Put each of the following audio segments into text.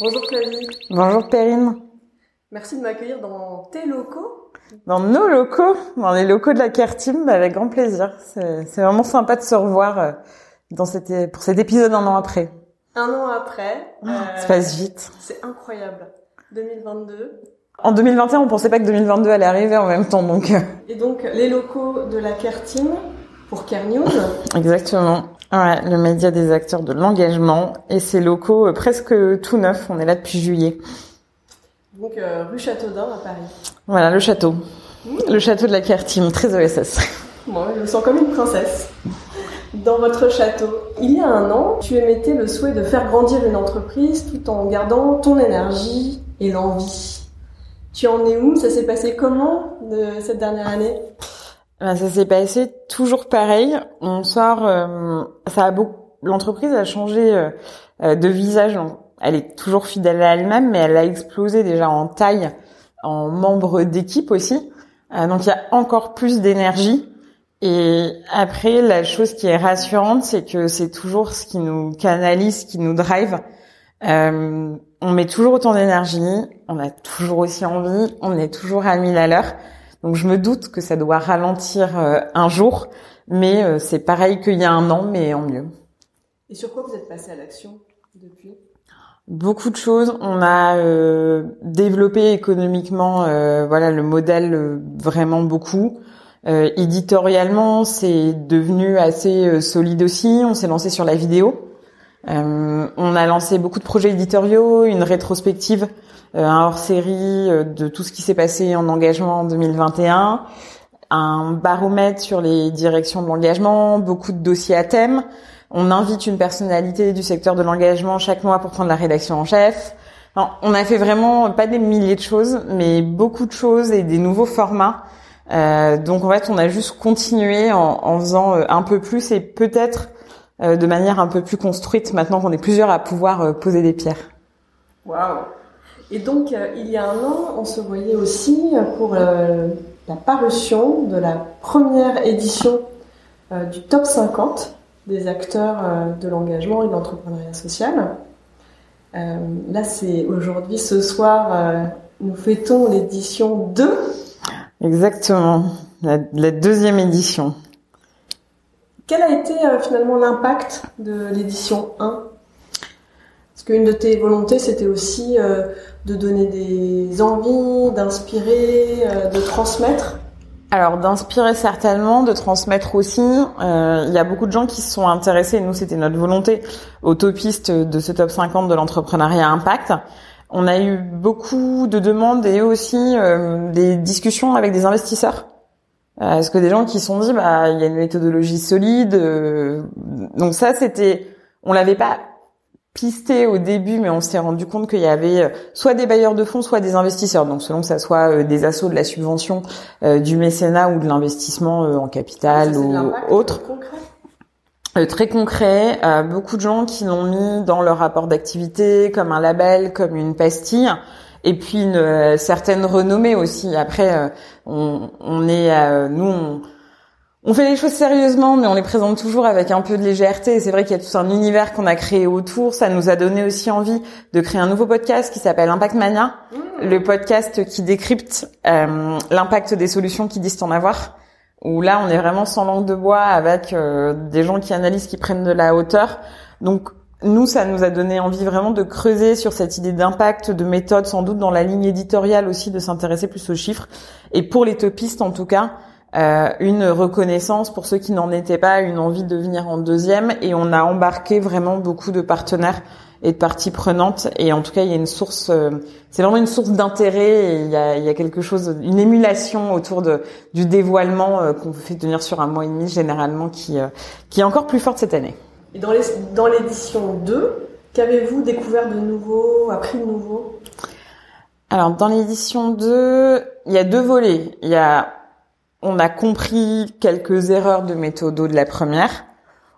Bonjour Flavie. Bonjour Perrine. Merci de m'accueillir dans tes locaux. Dans nos locaux, dans les locaux de la Care Team, bah, avec grand plaisir. C'est vraiment sympa de se revoir euh, dans cet, pour cet épisode un an après. Un an après. Oh, euh, ça passe vite. C'est incroyable. 2022. En 2021, on pensait pas que 2022 allait arriver en même temps, donc. Euh. Et donc, les locaux de la Care Team pour Care News. Exactement. Ouais, le média des acteurs de l'engagement et ses locaux euh, presque tout neufs. On est là depuis juillet. Donc euh, rue Châteaudun à Paris. Voilà, le château. Mmh. Le château de la Care Team, très OSS. Moi, je me sens comme une princesse. Dans votre château, il y a un an, tu émettais le souhait de faire grandir une entreprise tout en gardant ton énergie et l'envie. Tu en es où? Ça s'est passé comment de cette dernière année? Ben, ça s'est passé toujours pareil. On sort, euh, ça a beaucoup, l'entreprise a changé euh, euh, de visage. Elle est toujours fidèle à elle-même, mais elle a explosé déjà en taille, en membres d'équipe aussi. donc il y a encore plus d'énergie. Et après, la chose qui est rassurante, c'est que c'est toujours ce qui nous canalise, ce qui nous drive. on met toujours autant d'énergie, on a toujours aussi envie, on est toujours à mille à l'heure. Donc je me doute que ça doit ralentir euh, un jour, mais euh, c'est pareil qu'il y a un an, mais en mieux. Et sur quoi vous êtes passé à l'action depuis? Beaucoup de choses. On a euh, développé économiquement, voilà, le modèle vraiment beaucoup. éditorialement, c'est devenu assez solide aussi. On s'est lancé sur la vidéo. on a lancé beaucoup de projets éditoriaux, une rétrospective euh, un hors-série euh, de tout ce qui s'est passé en engagement en 2021, un baromètre sur les directions de l'engagement, beaucoup de dossiers à thème. On invite une personnalité du secteur de l'engagement chaque mois pour prendre la rédaction en chef. on a fait vraiment pas des milliers de choses, mais beaucoup de choses et des nouveaux formats. Euh, donc en fait, on a juste continué en, en faisant un peu plus et peut-être de manière un peu plus construite maintenant qu'on est plusieurs à pouvoir poser des pierres. Waouh et donc, euh, il y a un an, on se voyait aussi pour euh, la parution de la première édition euh, du top 50 des acteurs de l'engagement et de l'entrepreneuriat social. là, c'est aujourd'hui, ce soir, nous fêtons l'édition 2. Exactement, la, la, deuxième édition. Quel a été finalement l'impact de l'édition 1 Parce qu'une de tes volontés, c'était aussi de donner des envies, d'inspirer, euh, de transmettre alors d'inspirer certainement, de transmettre aussi. Euh, il y a beaucoup de gens qui se sont intéressés, nous c'était notre volonté, aux topistes de ce top 50 de l'entrepreneuriat impact. On a eu beaucoup de demandes et aussi euh, des discussions avec des investisseurs. Parce que des gens qui se sont dit, bah il y a une méthodologie solide. donc ça c'était, on l'avait pas pisté au début, mais on s'est rendu compte qu'il y avait euh, soit des bailleurs de fonds, soit des investisseurs. Donc selon que ça soit euh, des assauts de la subvention, euh, du mécénat ou de l'investissement en capital ou autre. Concret. très concret, beaucoup de gens qui l'ont mis dans leur rapport d'activité comme un label, comme une pastille, et puis une certaine renommée aussi. Après, on, on est, nous, on, on fait les choses sérieusement, mais on les présente toujours avec un peu de légèreté. C'est vrai qu'il y a tout un univers qu'on a créé autour. Ça nous a donné aussi envie de créer un nouveau podcast qui s'appelle Impact Mania, mmh. le podcast qui décrypte euh, l'impact des solutions qui disent en avoir. Où là, on est vraiment sans langue de bois avec euh, des gens qui analysent, qui prennent de la hauteur. Donc nous, ça nous a donné envie vraiment de creuser sur cette idée d'impact, de méthode, sans doute dans la ligne éditoriale aussi, de s'intéresser plus aux chiffres. Et pour les topistes, en tout cas, euh, une reconnaissance pour ceux qui n'en étaient pas, une envie de venir en deuxième, et on a embarqué vraiment beaucoup de partenaires et de parties prenantes. Et en tout cas, il y a une source, euh, c'est vraiment une source d'intérêt. Il y a, il y a quelque chose, une émulation autour de du dévoilement euh, qu'on fait tenir sur un mois et demi généralement, qui qui est encore plus forte cette année. Et dans les dans l'édition 2, qu'avez-vous découvert de nouveau, appris de nouveau? Alors dans l'édition 2, il y a deux volets. Il y a on a compris quelques erreurs de méthode de la première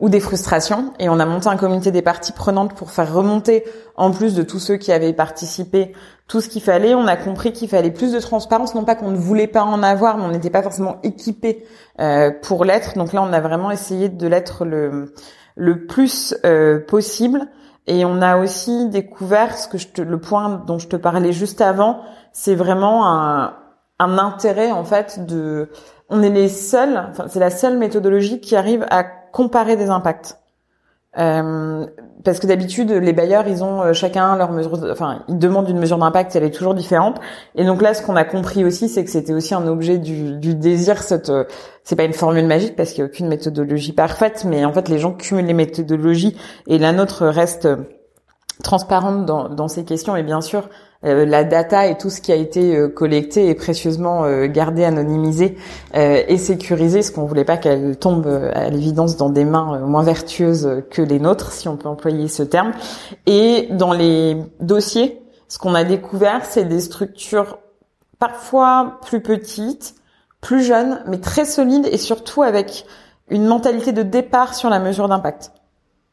ou des frustrations et on a monté un comité des parties prenantes pour faire remonter en plus de tous ceux qui avaient participé tout ce qu'il fallait. On a compris qu'il fallait plus de transparence, non pas qu'on ne voulait pas en avoir, mais on n'était pas forcément équipé euh, pour l'être. Donc là, on a vraiment essayé de l'être le le plus euh, possible. Et on a aussi découvert ce que je te, le point dont je te parlais juste avant, c'est vraiment un, un intérêt en fait de on est les seuls, enfin, c'est la seule méthodologie qui arrive à comparer des impacts. Euh, parce que d'habitude, les bailleurs, ils ont euh, chacun leur mesure, enfin, ils demandent une mesure d'impact, elle est toujours différente. Et donc là, ce qu'on a compris aussi, c'est que c'était aussi un objet du, du désir. Cette, euh, c'est pas une formule magique parce qu'il n'y a aucune méthodologie parfaite, mais en fait, les gens cumulent les méthodologies et la nôtre reste transparente dans, dans ces questions. Et bien sûr, euh, la data et tout ce qui a été euh, collecté et précieusement euh, gardé, anonymisé et sécurisé, ce qu'on voulait pas qu'elle tombe à l'évidence dans des mains moins vertueuses que les nôtres, si on peut employer ce terme. Et dans les dossiers, ce qu'on a découvert, c'est des structures parfois plus petites, plus jeunes, mais très solides et surtout avec une mentalité de départ sur la mesure d'impact.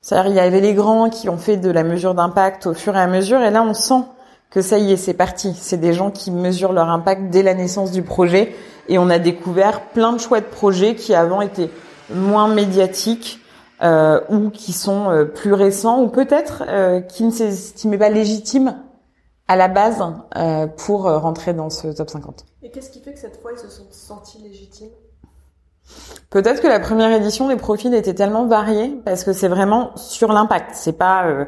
C'est-à-dire, il y avait les grands qui ont fait de la mesure d'impact au fur et à mesure, et là, on sent que ça y est, c'est parti. C'est des gens qui mesurent leur impact dès la naissance du projet et on a découvert plein de chouettes projets qui avant étaient moins médiatiques euh, ou qui sont euh, plus récents ou peut-être euh, qui ne s'estimaient pas légitimes à la base euh, pour rentrer dans ce top 50. Et qu'est-ce qui fait que cette fois ils se sont sentis légitimes? Peut-être que la première édition des profils était tellement variés parce que c'est vraiment sur l'impact. C'est pas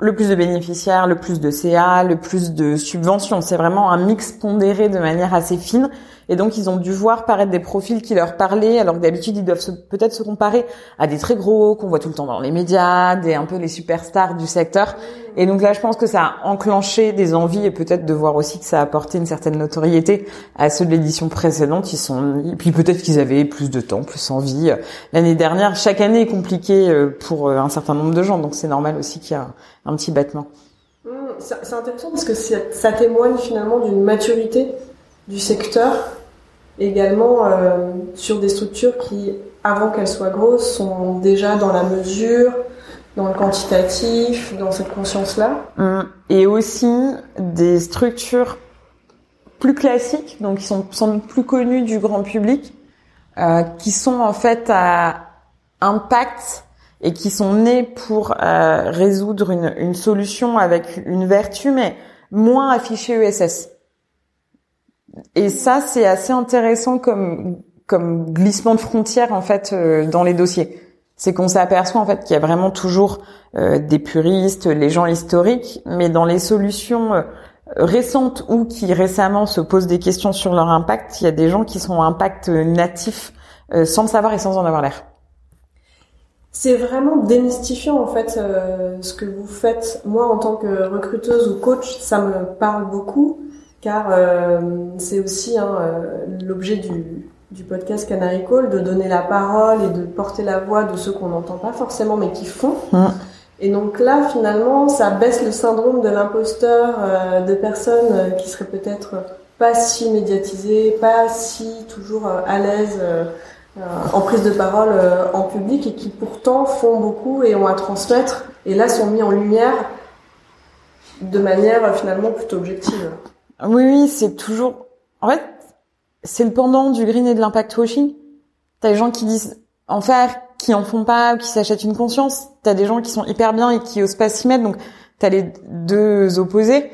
le plus de bénéficiaires, le plus de CA, le plus de subventions. C'est vraiment un mix pondéré de manière assez fine. Et donc, ils ont dû voir paraître des profils qui leur parlaient, alors que d'habitude, ils doivent peut-être se comparer à des très gros qu'on voit tout le temps dans les médias, des un peu les superstars du secteur. Et donc là, je pense que ça a enclenché des envies et peut-être de voir aussi que ça a apporté une certaine notoriété à ceux de l'édition précédente. Ils sont, et puis peut-être qu'ils avaient plus de temps, plus envie. L'année dernière, chaque année est compliquée euh, pour euh, un certain nombre de gens, donc c'est normal aussi qu'il y a un petit battement. Mmh, c'est intéressant parce que ça témoigne finalement d'une maturité du secteur, également euh, sur des structures qui, avant qu'elles soient grosses, sont déjà dans la mesure, dans le quantitatif, dans cette conscience-là. Mmh. Et aussi des structures plus classiques, donc qui sont sans doute plus connues du grand public, euh, qui sont en fait à impact et qui sont nées pour euh, résoudre une, une, solution avec une vertu, mais moins affichée ESS. Et ça, c'est assez intéressant comme comme glissement de frontière en fait euh, dans les dossiers. C'est qu'on s'aperçoit en fait qu'il y a vraiment toujours euh, des puristes, les gens historiques, mais dans les solutions euh, récentes ou qui récemment se posent des questions sur leur impact, il y a des gens qui sont impact natif sans le savoir et sans en avoir l'air. C'est vraiment démystifiant en fait ce que vous faites. Moi, en tant que recruteuse ou coach, ça me parle beaucoup car euh, c'est aussi hein, euh, l'objet du, du, podcast Canary Call de donner la parole et de porter la voix de ceux qu'on n'entend pas forcément mais qui font. Mm. Et donc là, finalement, ça baisse le syndrome de l'imposteur euh, de personnes qui seraient peut-être pas si médiatisées, pas si toujours à l'aise en prise de parole en public et qui pourtant font beaucoup et ont à transmettre et là sont mis en lumière de manière finalement plutôt objective. Oui, oui, c'est toujours. En fait, c'est le pendant du green et de l'impact washing. T'as des gens qui disent en faire, qui en font pas, ou qui s'achètent une conscience. T'as des gens qui sont hyper bien et qui osent pas s'y mettre. Donc, t'as les deux opposés.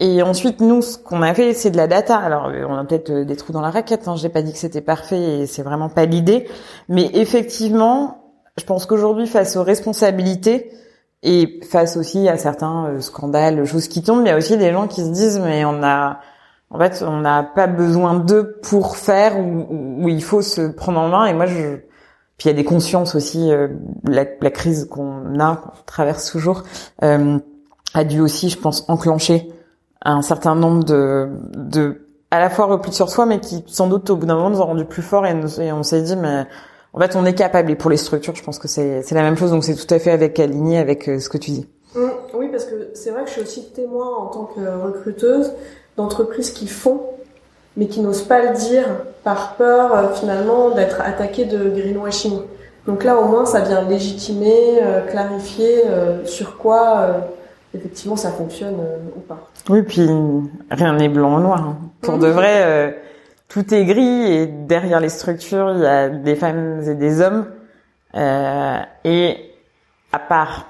Et ensuite, nous, ce qu'on a fait, c'est de la data. Alors, on a peut-être des trous dans la raquette. Hein. J'ai pas dit que c'était parfait et c'est vraiment pas l'idée. Mais effectivement, je pense qu'aujourd'hui, face aux responsabilités, et face aussi à certains euh, scandales, choses qui tombent, il y a aussi des gens qui se disent mais on a en fait on n'a pas besoin d'eux pour faire ou, il faut se prendre en main. Et moi je puis il y a des consciences aussi euh, la, crise qu'on a qu'on traverse toujours euh, a dû aussi je pense enclencher un certain nombre de de à la fois repli sur soi mais qui sans doute au bout d'un moment nous ont rendu plus forts et on s'est dit mais en fait, on est capable. Et pour les structures, je pense que c'est la même chose. Donc, c'est tout à fait avec aligné avec euh, ce que tu dis. Mmh, oui, parce que c'est vrai que je suis aussi témoin en tant que recruteuse d'entreprises qui font, mais qui n'osent pas le dire par peur euh, finalement d'être attaquées de greenwashing. Donc là, au moins, ça vient légitimer, euh, clarifier sur quoi effectivement ça fonctionne ou pas. Oui, puis rien n'est blanc ou noir. Hein. Pour de mmh. vrai tout est gris et derrière les structures, il y a des femmes et des hommes. Euh, et à part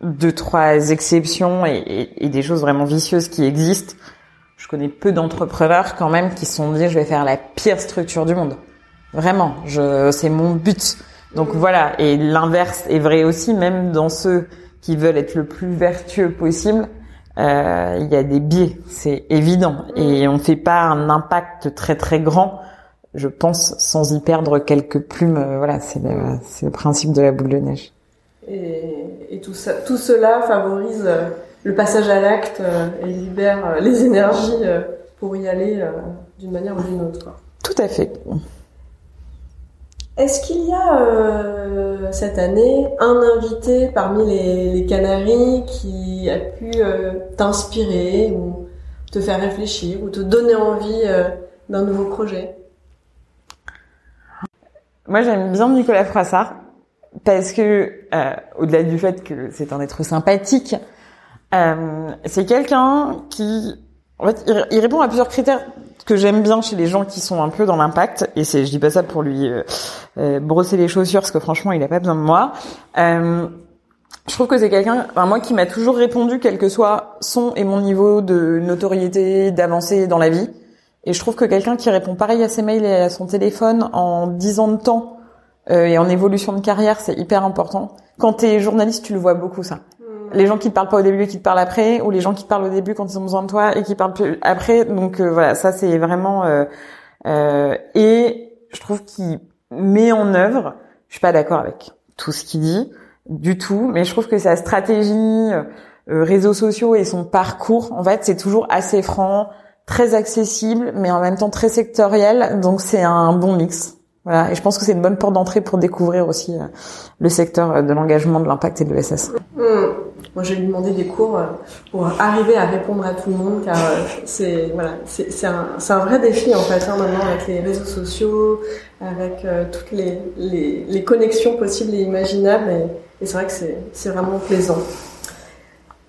deux trois exceptions et, des choses vraiment vicieuses qui existent. Je connais peu d'entrepreneurs quand même qui se sont dit je vais faire la pire structure du monde. Vraiment, je c'est mon but. Donc voilà, et l'inverse est vrai aussi, même dans ceux qui veulent être le plus vertueux possible, euh, il y a des biais, c'est évident, et on ne fait pas un impact très très grand, je pense, sans y perdre quelques plumes. Euh, voilà, c'est le, le principe de la boule de neige. Et, et tout ça, tout cela favorise euh, le passage à l'acte et libère les énergies pour y aller d'une manière ou d'une autre. Tout à fait. Est-ce qu'il y a euh, cette année un invité parmi les, les Canaries qui a pu euh, t'inspirer ou te faire réfléchir ou te donner envie euh, d'un nouveau projet? Moi, j'aime bien Nicolas Froissart parce que, au-delà du fait que c'est un être sympathique, c'est quelqu'un qui, en fait, il répond à plusieurs critères que j'aime bien chez les gens qui sont un peu dans l'impact, et c'est, je dis pas ça pour lui euh, euh, brosser les chaussures, parce que franchement, il a pas besoin de moi. Euh, je trouve que c'est quelqu'un, enfin, moi, qui m'a toujours répondu, quel que soit son et mon niveau de notoriété, d'avancée dans la vie. Et je trouve que quelqu'un qui répond pareil à ses mails et à son téléphone en 10 ans de temps et en évolution de carrière, c'est hyper important. Quand t'es journaliste, tu le vois beaucoup ça les gens qui te parlent pas au début et qui te parlent après, ou les gens qui te parlent au début quand ils ont besoin de toi et qui parlent plus après. Donc euh, voilà, ça c'est vraiment euh, euh, et je trouve qu'il met en œuvre. Je suis pas d'accord avec tout ce qu'il dit du tout, mais je trouve que sa stratégie, réseaux sociaux et son parcours, en fait, c'est toujours assez franc, très accessible, mais en même temps très sectoriel. Donc c'est un bon mix. Voilà, et je pense que c'est une bonne porte d'entrée pour découvrir aussi le secteur de l'engagement, de l'impact et de l'ESS. Moi, je vais lui demander des cours euh, pour arriver à répondre à tout le monde, car euh, c'est voilà, c'est un, un vrai défi en fait hein, maintenant avec les réseaux sociaux, avec euh, toutes les, les, les, connexions possibles et imaginables, et, et c'est vrai que c'est vraiment plaisant.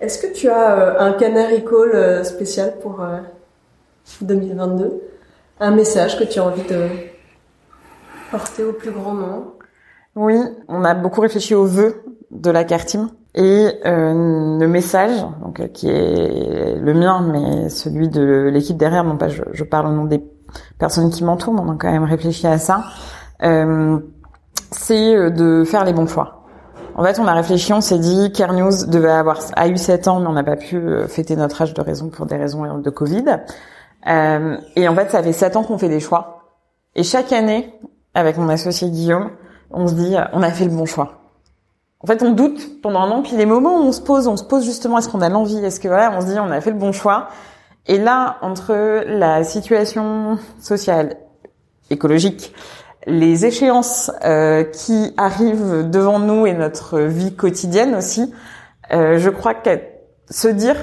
Est-ce que tu as un canary call spécial pour 2022 Un message que tu as envie de porter au plus grand nombre? Oui, on a beaucoup réfléchi aux vœux de la Cartime et euh, le message, donc euh, qui est le mien, mais celui de l'équipe derrière. Non pas, je, je, parle au nom des personnes qui m'entourent, mais on a quand même réfléchi à ça. Euh, c'est euh, de faire les bons choix. En fait, on a réfléchi, on s'est dit Care News devait avoir a eu 7 ans, mais on n'a pas pu euh, fêter notre âge de raison pour des raisons de Covid. Euh, et en fait, ça fait 7 ans qu'on fait des choix. Et chaque année, avec mon associé Guillaume, on se dit on a fait le bon choix en fait, on doute pendant un an, puis les moments où on se pose, on se pose justement, est-ce qu'on a l'envie, est-ce que voilà, on se dit, on a fait le bon choix. Et là, entre la situation sociale, écologique, les échéances euh, qui arrivent devant nous et notre vie quotidienne aussi, euh, je crois que se dire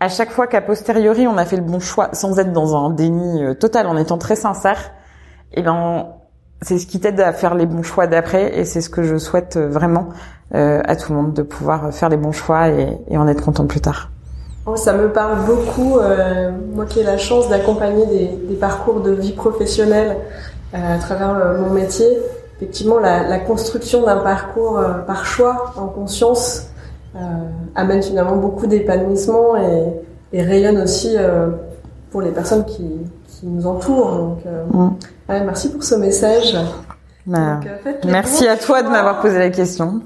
à chaque fois qu'à posteriori on a fait le bon choix, sans être dans un déni euh, total, en étant très sincère, eh ben c'est ce qui t'aide à faire les bons choix d'après et c'est ce que je souhaite euh, vraiment euh, à tout le monde de pouvoir faire les bons choix et, et en être content plus tard. Oh, ça me parle beaucoup, euh, moi qui ai la chance d'accompagner des, des, parcours de vie professionnelle euh, à travers euh, mon métier. Effectivement, la, la construction d'un parcours par choix, en conscience, amène finalement beaucoup d'épanouissement et, et, rayonne aussi pour les personnes qui, qui nous entourent. Donc, mm. Ouais, merci pour ce message. Bah, Donc, euh, merci à toi de m'avoir posé la question.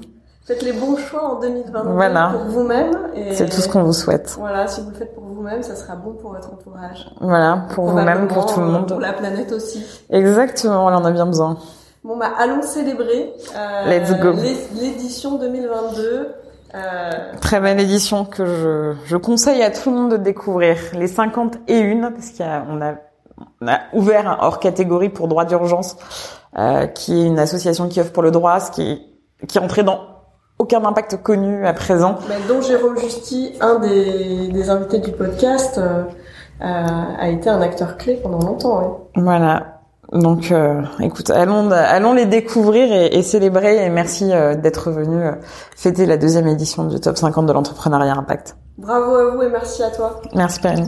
Faites les bons choix en 2022 voilà. pour vous-même. C'est tout ce qu'on vous souhaite. Voilà, si vous le faites pour vous-même, ça sera bon pour votre entourage. Voilà, pour vous-même, pour tout le monde. Pour la planète aussi. Exactement, on en a bien besoin. Bon bah allons célébrer euh, Let's go. l'édition 2022. Euh... Très belle édition que je, je conseille à tout le monde de découvrir. Les 50 et une, parce qu'on a, a on a ouvert un hors catégorie pour droit d'urgence, euh, qui est une association qui offre pour le droit, ce qui qui est entré dans aucun impact connu à présent. Mais dont Jérôme Justy, un des, des invités du podcast, euh, a été un acteur clé pendant longtemps. Voilà. Donc, euh, écoute, allons, allons les découvrir et, et célébrer. Et merci euh, d'être venu euh, fêter la deuxième édition du Top 50 de l'entrepreneuriat impact. Bravo à vous et merci à toi. Merci Perrine.